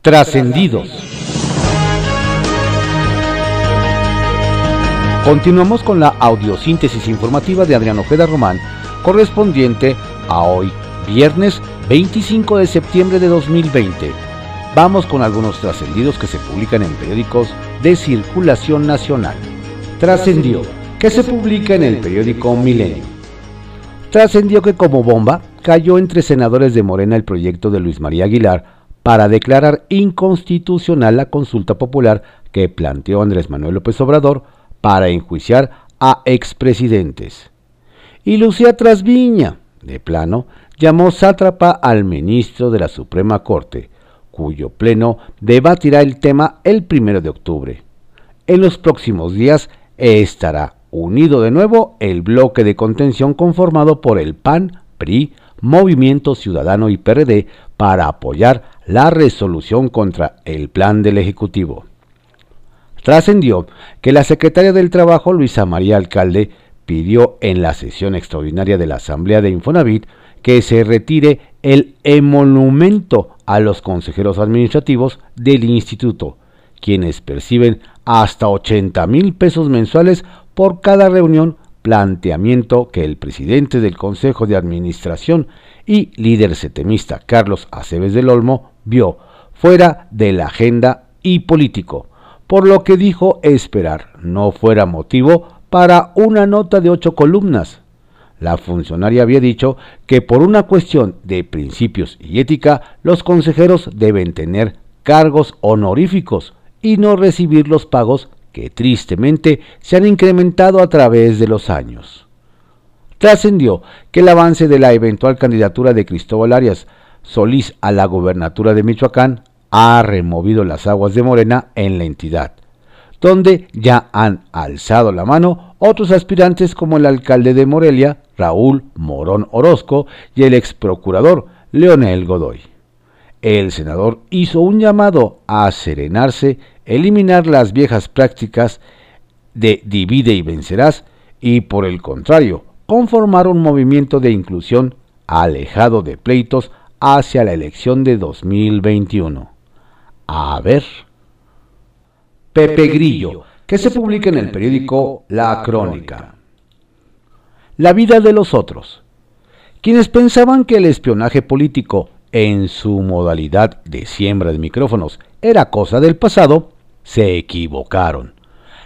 Trascendidos. Continuamos con la audiosíntesis informativa de Adrián Ojeda Román, correspondiente a hoy, viernes 25 de septiembre de 2020. Vamos con algunos trascendidos que se publican en periódicos de circulación nacional. Trascendió, que se publica en el periódico Milenio. Trascendió que como bomba cayó entre senadores de Morena el proyecto de Luis María Aguilar para declarar inconstitucional la consulta popular que planteó Andrés Manuel López Obrador para enjuiciar a expresidentes. Y Lucía Trasviña, de plano, llamó sátrapa al ministro de la Suprema Corte, cuyo pleno debatirá el tema el primero de octubre. En los próximos días estará unido de nuevo el bloque de contención conformado por el PAN, PRI, Movimiento Ciudadano y PRD para apoyar la resolución contra el plan del Ejecutivo. Trascendió que la secretaria del Trabajo, Luisa María Alcalde, pidió en la sesión extraordinaria de la Asamblea de Infonavit que se retire el emolumento a los consejeros administrativos del instituto, quienes perciben hasta 80 mil pesos mensuales por cada reunión, planteamiento que el presidente del Consejo de Administración y líder setemista Carlos Aceves del Olmo vio fuera de la agenda y político, por lo que dijo esperar no fuera motivo para una nota de ocho columnas. La funcionaria había dicho que por una cuestión de principios y ética, los consejeros deben tener cargos honoríficos y no recibir los pagos que tristemente se han incrementado a través de los años. Trascendió que el avance de la eventual candidatura de Cristóbal Arias Solís a la gobernatura de Michoacán ha removido las aguas de Morena en la entidad, donde ya han alzado la mano otros aspirantes como el alcalde de Morelia, Raúl Morón Orozco, y el ex procurador Leonel Godoy. El senador hizo un llamado a serenarse, eliminar las viejas prácticas de divide y vencerás y por el contrario, conformar un movimiento de inclusión alejado de pleitos hacia la elección de 2021. A ver. Pepe Grillo, que se publica en el periódico La Crónica. La vida de los otros. Quienes pensaban que el espionaje político en su modalidad de siembra de micrófonos era cosa del pasado, se equivocaron.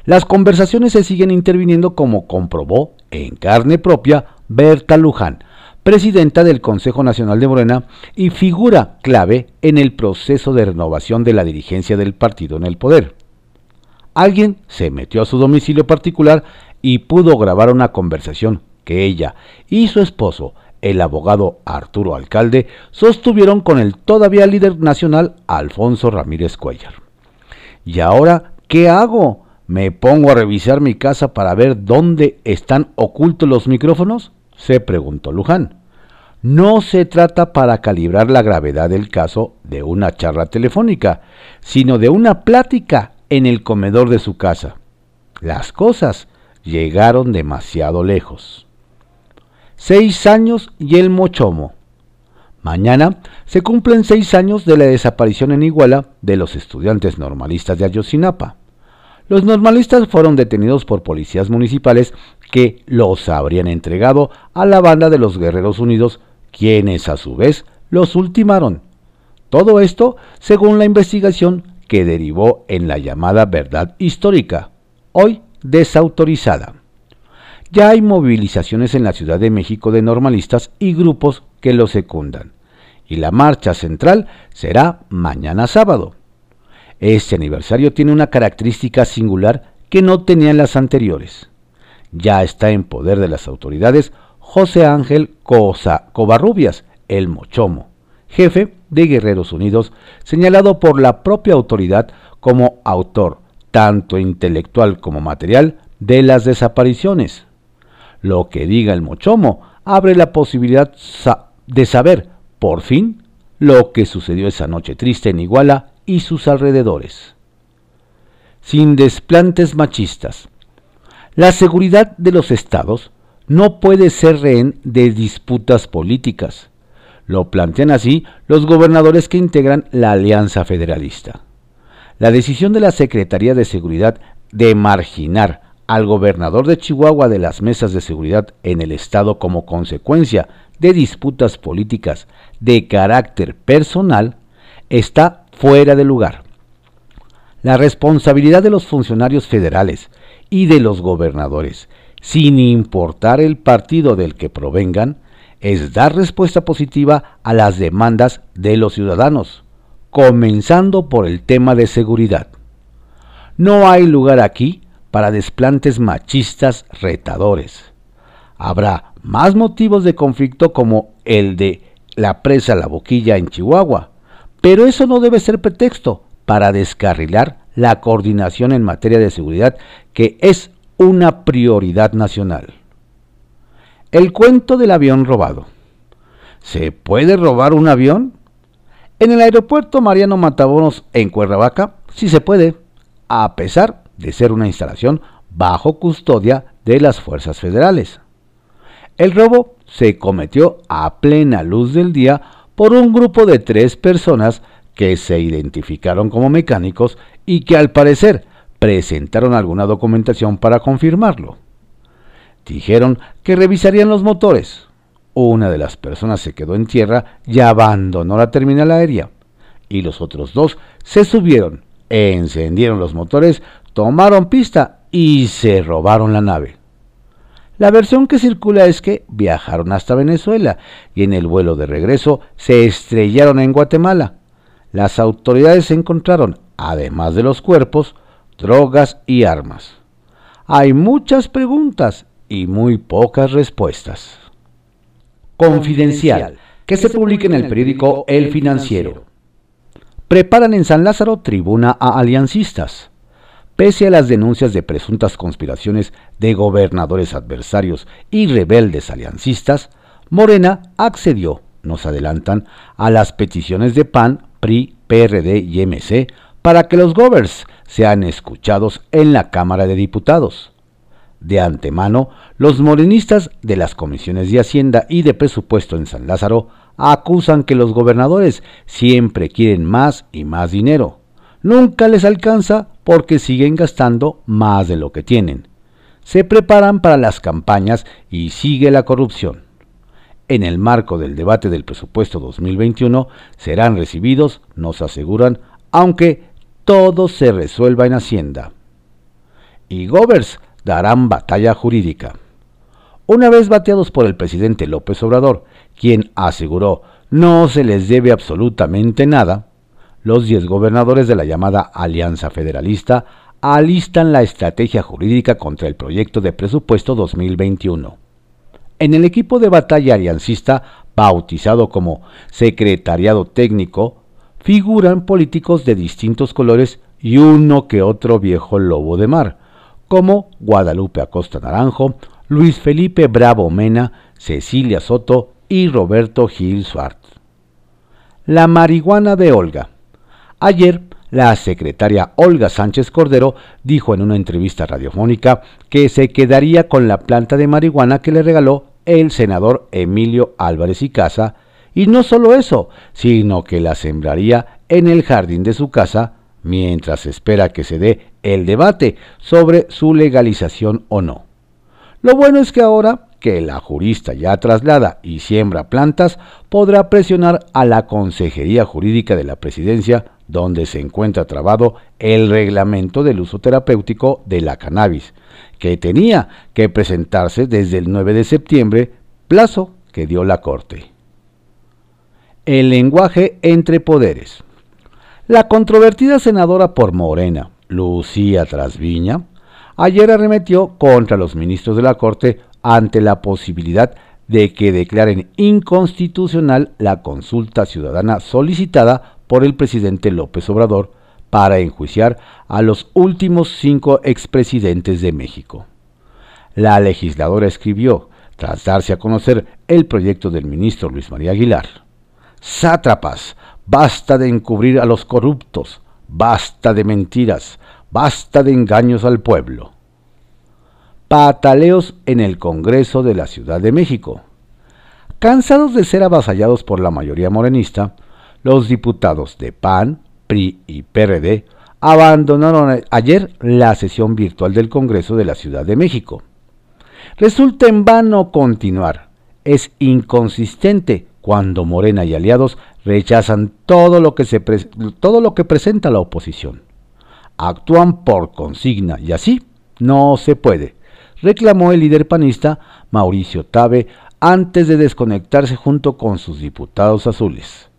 Las conversaciones se siguen interviniendo como comprobó en carne propia Berta Luján, presidenta del Consejo Nacional de Morena y figura clave en el proceso de renovación de la dirigencia del partido en el poder. Alguien se metió a su domicilio particular y pudo grabar una conversación que ella y su esposo, el abogado Arturo Alcalde, sostuvieron con el todavía líder nacional Alfonso Ramírez Cuellar. ¿Y ahora qué hago? ¿Me pongo a revisar mi casa para ver dónde están ocultos los micrófonos? Se preguntó Luján. No se trata para calibrar la gravedad del caso de una charla telefónica, sino de una plática en el comedor de su casa. Las cosas llegaron demasiado lejos. Seis años y el mochomo. Mañana se cumplen seis años de la desaparición en Iguala de los estudiantes normalistas de Ayotzinapa. Los normalistas fueron detenidos por policías municipales que los habrían entregado a la banda de los Guerreros Unidos, quienes a su vez los ultimaron. Todo esto según la investigación que derivó en la llamada verdad histórica, hoy desautorizada. Ya hay movilizaciones en la Ciudad de México de normalistas y grupos que lo secundan, y la marcha central será mañana sábado. Este aniversario tiene una característica singular que no tenían las anteriores. Ya está en poder de las autoridades José Ángel Cosa Covarrubias, el Mochomo, jefe de Guerreros Unidos, señalado por la propia autoridad como autor, tanto intelectual como material, de las desapariciones. Lo que diga el Mochomo abre la posibilidad de saber, por fin, lo que sucedió esa noche triste en Iguala y sus alrededores. Sin desplantes machistas. La seguridad de los estados no puede ser rehén de disputas políticas. Lo plantean así los gobernadores que integran la Alianza Federalista. La decisión de la Secretaría de Seguridad de marginar al gobernador de Chihuahua de las mesas de seguridad en el Estado como consecuencia de disputas políticas de carácter personal está fuera de lugar. La responsabilidad de los funcionarios federales y de los gobernadores, sin importar el partido del que provengan, es dar respuesta positiva a las demandas de los ciudadanos, comenzando por el tema de seguridad. No hay lugar aquí para desplantes machistas retadores. Habrá más motivos de conflicto como el de la presa La Boquilla en Chihuahua, pero eso no debe ser pretexto para descarrilar la coordinación en materia de seguridad que es una prioridad nacional. El cuento del avión robado. ¿Se puede robar un avión? En el aeropuerto Mariano Matabonos en Cuernavaca sí se puede, a pesar de ser una instalación bajo custodia de las fuerzas federales. El robo se cometió a plena luz del día por un grupo de tres personas que se identificaron como mecánicos y que al parecer presentaron alguna documentación para confirmarlo. Dijeron que revisarían los motores. Una de las personas se quedó en tierra y abandonó la terminal aérea, y los otros dos se subieron, encendieron los motores, tomaron pista y se robaron la nave. La versión que circula es que viajaron hasta Venezuela y en el vuelo de regreso se estrellaron en Guatemala. Las autoridades encontraron, además de los cuerpos, drogas y armas. Hay muchas preguntas y muy pocas respuestas. Confidencial, que se publica en el periódico El Financiero. Preparan en San Lázaro tribuna a aliancistas. Pese a las denuncias de presuntas conspiraciones de gobernadores adversarios y rebeldes aliancistas, Morena accedió, nos adelantan, a las peticiones de PAN, PRI, PRD y MC para que los govers sean escuchados en la Cámara de Diputados. De antemano, los morenistas de las comisiones de Hacienda y de Presupuesto en San Lázaro acusan que los gobernadores siempre quieren más y más dinero. Nunca les alcanza porque siguen gastando más de lo que tienen. Se preparan para las campañas y sigue la corrupción. En el marco del debate del presupuesto 2021 serán recibidos, nos aseguran, aunque todo se resuelva en Hacienda. Y Govers darán batalla jurídica. Una vez bateados por el presidente López Obrador, quien aseguró no se les debe absolutamente nada, los diez gobernadores de la llamada Alianza Federalista alistan la estrategia jurídica contra el proyecto de presupuesto 2021. En el equipo de batalla aliancista, bautizado como Secretariado Técnico, figuran políticos de distintos colores y uno que otro viejo lobo de mar, como Guadalupe Acosta Naranjo, Luis Felipe Bravo Mena, Cecilia Soto y Roberto Gil Suárez. La marihuana de Olga. Ayer, la secretaria Olga Sánchez Cordero dijo en una entrevista radiofónica que se quedaría con la planta de marihuana que le regaló el senador Emilio Álvarez y Casa, y no solo eso, sino que la sembraría en el jardín de su casa mientras espera que se dé el debate sobre su legalización o no. Lo bueno es que ahora que la jurista ya traslada y siembra plantas, podrá presionar a la Consejería Jurídica de la Presidencia donde se encuentra trabado el reglamento del uso terapéutico de la cannabis, que tenía que presentarse desde el 9 de septiembre, plazo que dio la Corte. El lenguaje entre poderes. La controvertida senadora por Morena, Lucía Trasviña, ayer arremetió contra los ministros de la Corte ante la posibilidad de que declaren inconstitucional la consulta ciudadana solicitada por el presidente López Obrador para enjuiciar a los últimos cinco expresidentes de México. La legisladora escribió, tras darse a conocer el proyecto del ministro Luis María Aguilar, Sátrapas, basta de encubrir a los corruptos, basta de mentiras, basta de engaños al pueblo. Pataleos en el Congreso de la Ciudad de México. Cansados de ser avasallados por la mayoría morenista, los diputados de PAN, PRI y PRD abandonaron ayer la sesión virtual del Congreso de la Ciudad de México. Resulta en vano continuar. Es inconsistente cuando Morena y aliados rechazan todo lo que, se todo lo que presenta la oposición. Actúan por consigna y así no se puede, reclamó el líder panista Mauricio Tabe antes de desconectarse junto con sus diputados azules.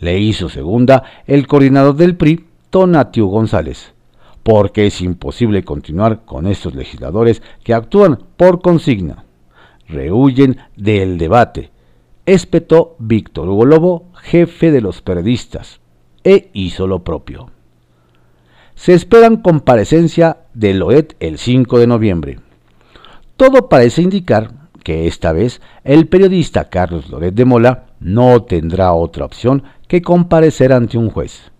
Le hizo segunda el coordinador del PRI, Tonatiu González, porque es imposible continuar con estos legisladores que actúan por consigna. Rehuyen del debate, espetó Víctor Hugo Lobo, jefe de los periodistas, e hizo lo propio. Se esperan comparecencia de Loet el 5 de noviembre. Todo parece indicar que esta vez el periodista Carlos Loret de Mola no tendrá otra opción que comparecer ante un juez.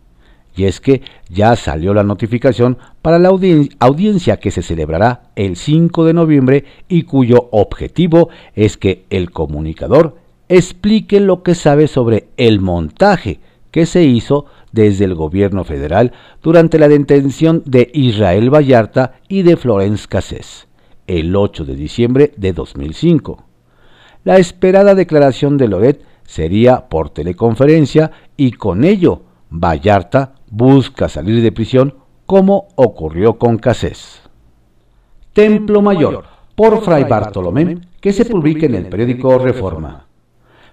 Y es que ya salió la notificación para la audiencia que se celebrará el 5 de noviembre y cuyo objetivo es que el comunicador explique lo que sabe sobre el montaje que se hizo desde el gobierno federal durante la detención de Israel Vallarta y de Florence Cassés el 8 de diciembre de 2005. La esperada declaración de Loret sería por teleconferencia y con ello Vallarta busca salir de prisión como ocurrió con Cassés. Templo Mayor, por Fray Bartolomé, que se publica en el periódico Reforma.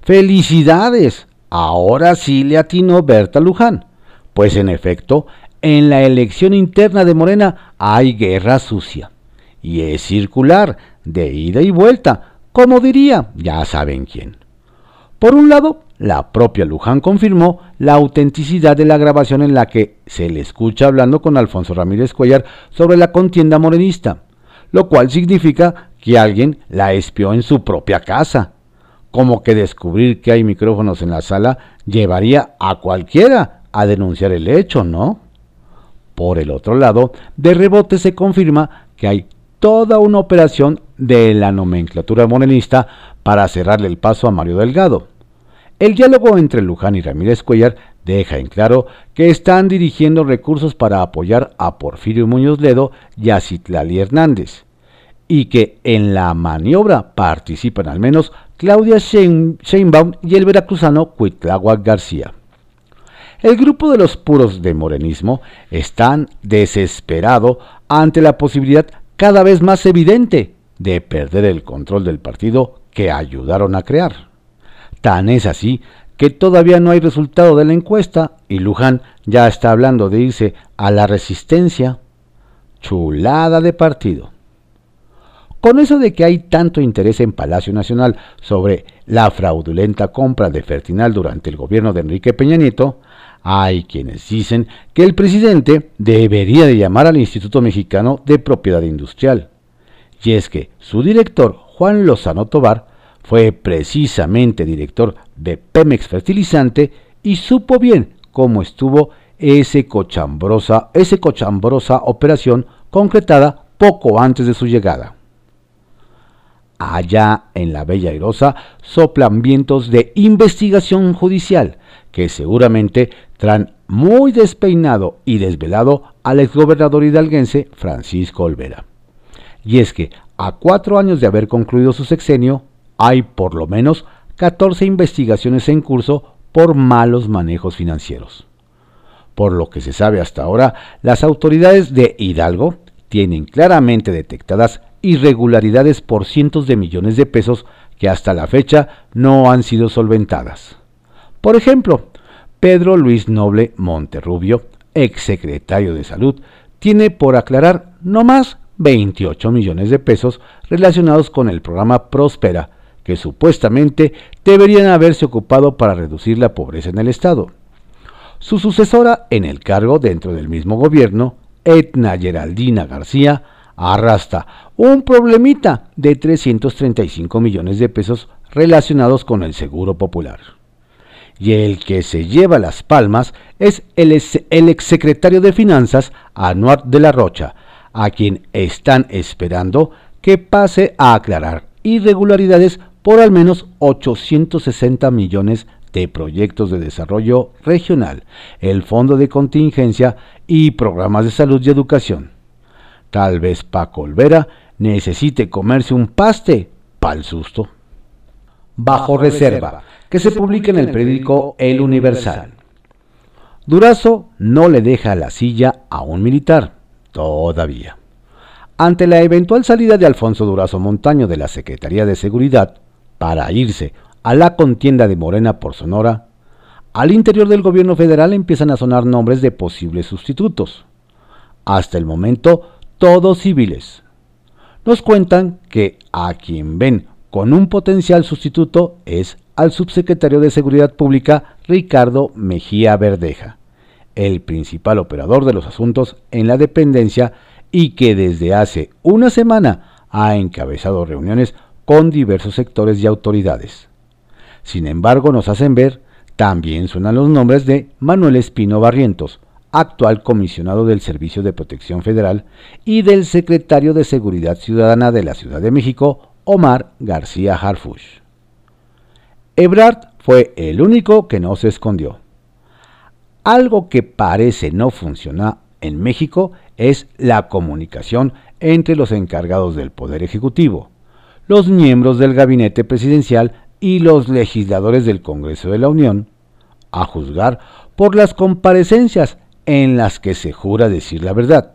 ¡Felicidades! Ahora sí le atinó Berta Luján, pues en efecto, en la elección interna de Morena hay guerra sucia. Y es circular, de ida y vuelta, como diría, ya saben quién. Por un lado, la propia Luján confirmó la autenticidad de la grabación en la que se le escucha hablando con Alfonso Ramírez Cuellar sobre la contienda morenista, lo cual significa que alguien la espió en su propia casa como que descubrir que hay micrófonos en la sala llevaría a cualquiera a denunciar el hecho, ¿no? Por el otro lado, de rebote se confirma que hay toda una operación de la nomenclatura morenista para cerrarle el paso a Mario Delgado. El diálogo entre Luján y Ramírez Cuellar deja en claro que están dirigiendo recursos para apoyar a Porfirio Muñoz Ledo y a Citlali Hernández, y que en la maniobra participan al menos Claudia Sheinbaum y el veracruzano Cuitláhuac García. El grupo de los puros de morenismo están desesperado ante la posibilidad cada vez más evidente de perder el control del partido que ayudaron a crear. Tan es así que todavía no hay resultado de la encuesta y Luján ya está hablando de irse a la resistencia. Chulada de partido. Con eso de que hay tanto interés en Palacio Nacional sobre la fraudulenta compra de Fertinal durante el gobierno de Enrique Peña Nieto, hay quienes dicen que el presidente debería de llamar al Instituto Mexicano de Propiedad Industrial. Y es que su director, Juan Lozano Tobar, fue precisamente director de Pemex Fertilizante y supo bien cómo estuvo ese cochambrosa, cochambrosa operación concretada poco antes de su llegada. Allá en la Bella Airosa soplan vientos de investigación judicial que seguramente traen muy despeinado y desvelado al exgobernador hidalguense Francisco Olvera. Y es que a cuatro años de haber concluido su sexenio, hay por lo menos 14 investigaciones en curso por malos manejos financieros. Por lo que se sabe hasta ahora, las autoridades de Hidalgo tienen claramente detectadas irregularidades por cientos de millones de pesos que hasta la fecha no han sido solventadas. Por ejemplo, Pedro Luis Noble Monterrubio, exsecretario de Salud, tiene por aclarar no más 28 millones de pesos relacionados con el programa Próspera, que supuestamente deberían haberse ocupado para reducir la pobreza en el Estado. Su sucesora en el cargo dentro del mismo gobierno, Etna Geraldina García, arrastra un problemita de 335 millones de pesos relacionados con el Seguro Popular. Y el que se lleva las palmas es el, el exsecretario de Finanzas, Anuar de la Rocha, a quien están esperando que pase a aclarar irregularidades por al menos 860 millones de proyectos de desarrollo regional, el fondo de contingencia y programas de salud y educación. Tal vez Paco Olvera necesite comerse un paste pa'l susto. Bajo reserva, que se publica en el periódico El Universal. Durazo no le deja la silla a un militar, todavía. Ante la eventual salida de Alfonso Durazo Montaño de la Secretaría de Seguridad para irse a la contienda de Morena por Sonora, al interior del gobierno federal empiezan a sonar nombres de posibles sustitutos. Hasta el momento, todos civiles. Nos cuentan que a quien ven con un potencial sustituto es al subsecretario de Seguridad Pública Ricardo Mejía Verdeja, el principal operador de los asuntos en la dependencia y que desde hace una semana ha encabezado reuniones con diversos sectores y autoridades. Sin embargo, nos hacen ver, también suenan los nombres de Manuel Espino Barrientos, actual comisionado del Servicio de Protección Federal, y del secretario de Seguridad Ciudadana de la Ciudad de México, Omar García Harfush. Ebrard fue el único que no se escondió. Algo que parece no funcionar en México es la comunicación entre los encargados del Poder Ejecutivo, los miembros del gabinete presidencial y los legisladores del Congreso de la Unión, a juzgar por las comparecencias en las que se jura decir la verdad.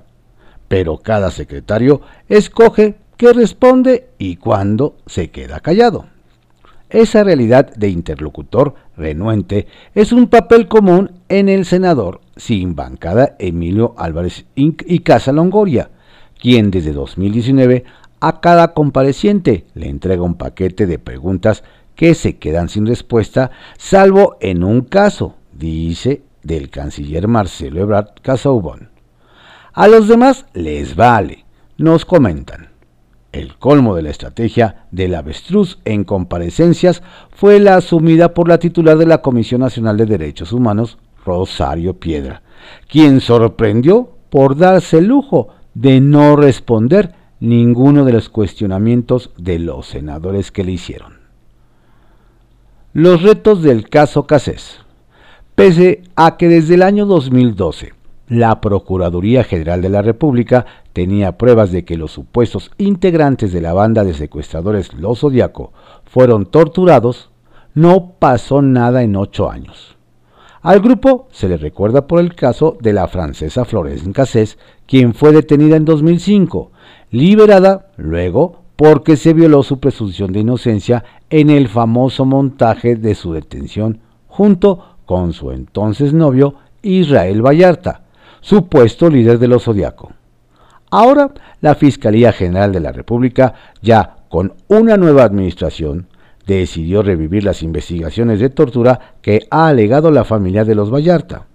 Pero cada secretario escoge qué responde y cuándo se queda callado. Esa realidad de interlocutor renuente es un papel común en el senador sin bancada Emilio Álvarez y Casa Longoria, quien desde 2019 a cada compareciente le entrega un paquete de preguntas que se quedan sin respuesta, salvo en un caso, dice del canciller Marcelo Ebrard Casaubon. A los demás les vale, nos comentan. El colmo de la estrategia del avestruz en comparecencias fue la asumida por la titular de la Comisión Nacional de Derechos Humanos, Rosario Piedra, quien sorprendió por darse el lujo de no responder ninguno de los cuestionamientos de los senadores que le hicieron. Los retos del caso Casés. Pese a que desde el año 2012 la Procuraduría General de la República tenía pruebas de que los supuestos integrantes de la banda de secuestradores Los Zodiaco fueron torturados, no pasó nada en ocho años. Al grupo se le recuerda por el caso de la francesa Florence Cassés, quien fue detenida en 2005, liberada luego porque se violó su presunción de inocencia en el famoso montaje de su detención junto con su entonces novio Israel Vallarta, supuesto líder de los Zodiaco. Ahora, la Fiscalía General de la República, ya con una nueva administración, decidió revivir las investigaciones de tortura que ha alegado la familia de los Vallarta.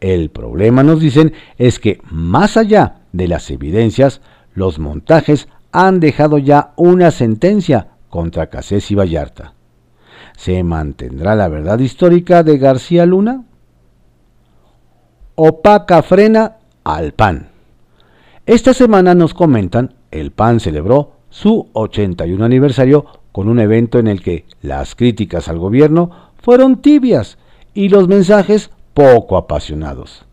El problema, nos dicen, es que más allá de las evidencias, los montajes han dejado ya una sentencia contra Casés y Vallarta. ¿Se mantendrá la verdad histórica de García Luna? Opaca frena al PAN. Esta semana nos comentan, el PAN celebró su 81 aniversario con un evento en el que las críticas al gobierno fueron tibias y los mensajes poco apasionados.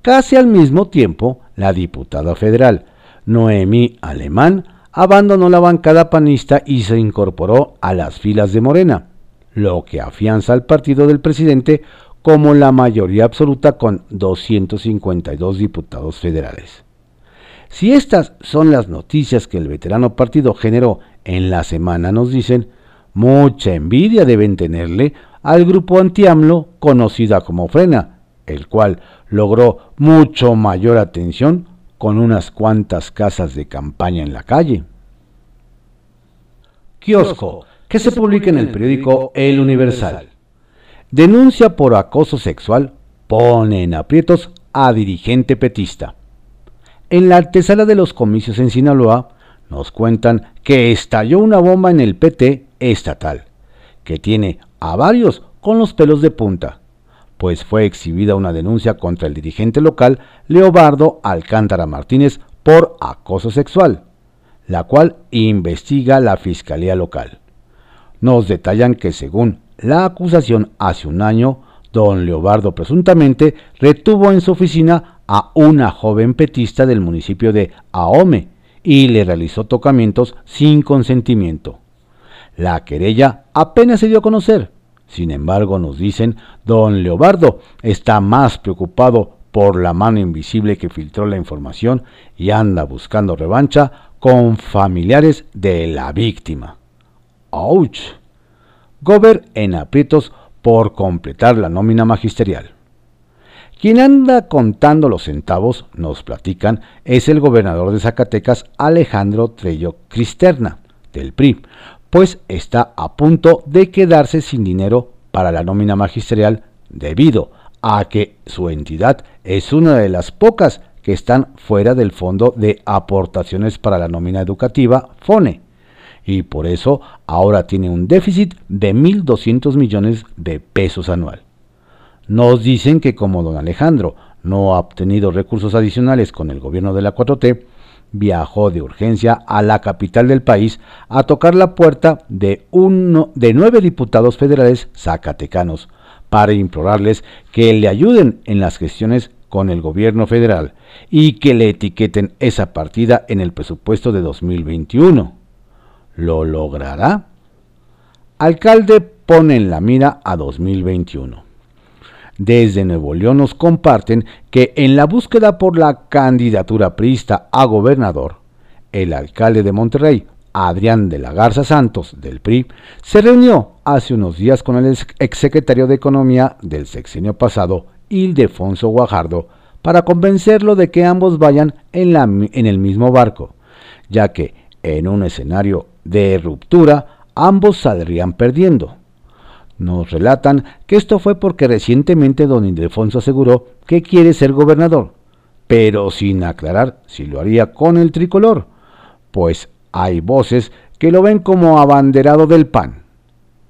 Casi al mismo tiempo, la diputada federal, Noemí Alemán, abandonó la bancada panista y se incorporó a las filas de Morena, lo que afianza al partido del presidente como la mayoría absoluta con 252 diputados federales. Si estas son las noticias que el veterano partido generó en la semana, nos dicen, mucha envidia deben tenerle al grupo anti-AMLO conocida como Frena, el cual logró mucho mayor atención con unas cuantas casas de campaña en la calle. Kiosco, que se publica en el periódico El Universal. Denuncia por acoso sexual pone en aprietos a dirigente petista. En la antesala de los comicios en Sinaloa, nos cuentan que estalló una bomba en el PT estatal, que tiene a varios con los pelos de punta, pues fue exhibida una denuncia contra el dirigente local Leobardo Alcántara Martínez por acoso sexual, la cual investiga la Fiscalía Local. nos detallan que según la acusación hace un año, don Leobardo presuntamente retuvo en su oficina a una joven petista del municipio de Ahome y le realizó tocamientos sin consentimiento. La querella apenas se dio a conocer. Sin embargo, nos dicen, don Leobardo está más preocupado por la mano invisible que filtró la información y anda buscando revancha con familiares de la víctima. ¡Auch! Gober en aprietos por completar la nómina magisterial. Quien anda contando los centavos, nos platican, es el gobernador de Zacatecas, Alejandro Trello Cristerna, del PRI, pues está a punto de quedarse sin dinero para la nómina magisterial debido a que su entidad es una de las pocas que están fuera del Fondo de Aportaciones para la Nómina Educativa, FONE, y por eso ahora tiene un déficit de 1.200 millones de pesos anual. Nos dicen que como don Alejandro no ha obtenido recursos adicionales con el gobierno de la 4T, viajó de urgencia a la capital del país a tocar la puerta de, uno, de nueve diputados federales zacatecanos para implorarles que le ayuden en las gestiones con el gobierno federal y que le etiqueten esa partida en el presupuesto de 2021. ¿Lo logrará? Alcalde pone en la mira a 2021. Desde Nuevo León nos comparten que en la búsqueda por la candidatura priista a gobernador, el alcalde de Monterrey, Adrián de la Garza Santos, del PRI, se reunió hace unos días con el exsecretario de Economía del sexenio pasado, Ildefonso Guajardo, para convencerlo de que ambos vayan en, el mismo barco, ya que en un escenario de ruptura ambos saldrían perdiendo. Nos relatan que esto fue porque recientemente don Ildefonso aseguró que quiere ser gobernador, pero sin aclarar si lo haría con el tricolor, pues hay voces que lo ven como abanderado del PAN.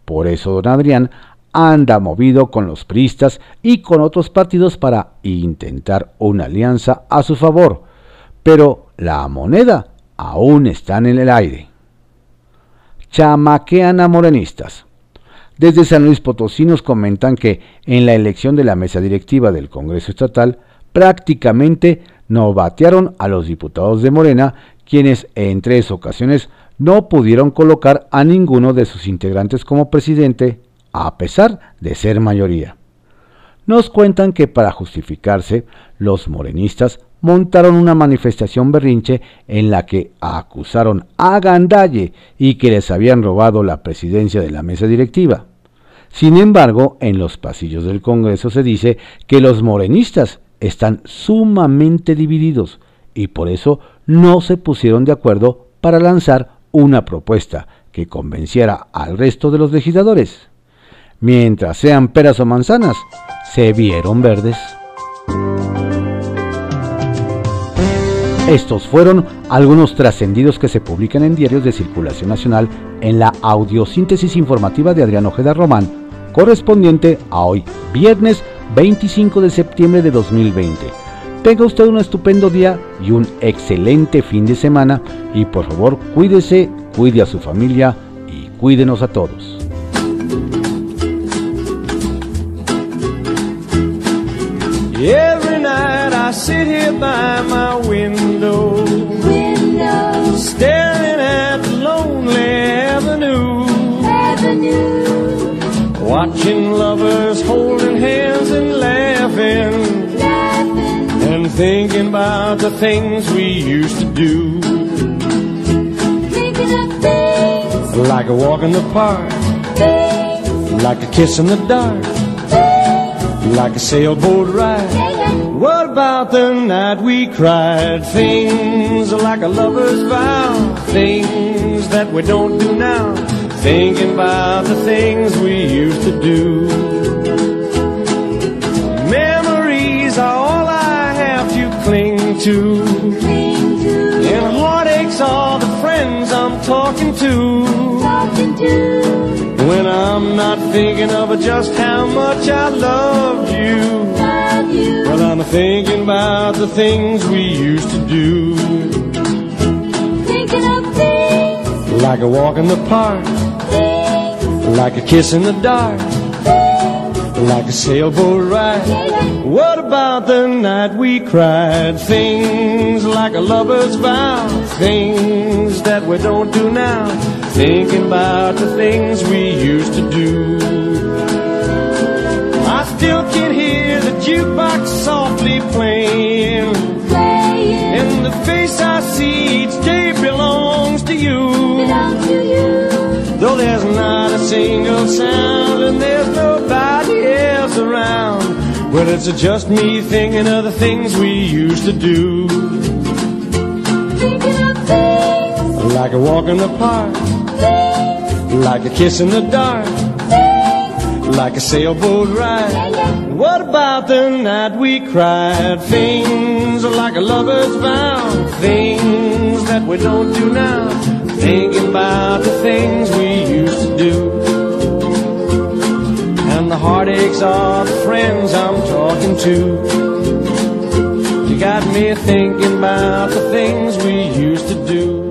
Por eso don Adrián anda movido con los priistas y con otros partidos para intentar una alianza a su favor, pero la moneda aún está en el aire. Chamaquean a morenistas. Desde San Luis Potosí nos comentan que en la elección de la mesa directiva del Congreso Estatal prácticamente no batearon a los diputados de Morena, quienes en tres ocasiones no pudieron colocar a ninguno de sus integrantes como presidente, a pesar de ser mayoría. Nos cuentan que para justificarse, los morenistas montaron una manifestación berrinche en la que acusaron a Gandalle y que les habían robado la presidencia de la mesa directiva. Sin embargo, en los pasillos del Congreso se dice que los morenistas están sumamente divididos y por eso no se pusieron de acuerdo para lanzar una propuesta que convenciera al resto de los legisladores. Mientras sean peras o manzanas, se vieron verdes. Estos fueron algunos trascendidos que se publican en diarios de circulación nacional en la audiosíntesis informativa de Adrián Ojeda Román, correspondiente a hoy, viernes 25 de septiembre de 2020. Tenga usted un estupendo día y un excelente fin de semana y por favor cuídese, cuide a su familia y cuídenos a todos. Sit here by my window, window. staring at the lonely avenue, avenue. watching lovers holding hands and laughing, laughing. and thinking about the things we used to do. Thinking of things, Like a walk in the park, things, like a kiss in the dark, things. like a sailboat ride. Yeah, yeah. What about the night we cried? Things like a lover's vow. Things that we don't do now. Thinking about the things we used to do. Memories are all I have to cling to. And heartaches are the friends I'm talking to. talking to, When I'm not thinking of just how much I loved you. You. Well, I'm thinking about the things we used to do. Thinking of things, Like a walk in the park, things, like a kiss in the dark, things like a sailboat ride. What about the night we cried? Things like a lover's vow, things that we don't do now. Thinking about the things we used to do. I still can hear jukebox softly playing. Playing In the face I see each day belongs to you. belong to you. Though there's not a single sound and there's nobody else around. Well, it's just me thinking of the things we used to do. Thinking of things, Like a walk in the park, things, like a kiss in the dark, things. like a sailboat ride. What about the night we cried? Things like a lover's vow, things that we don't do now. Thinking about the things we used to do. And the heartaches are the friends I'm talking to. You got me thinking about the things we used to do.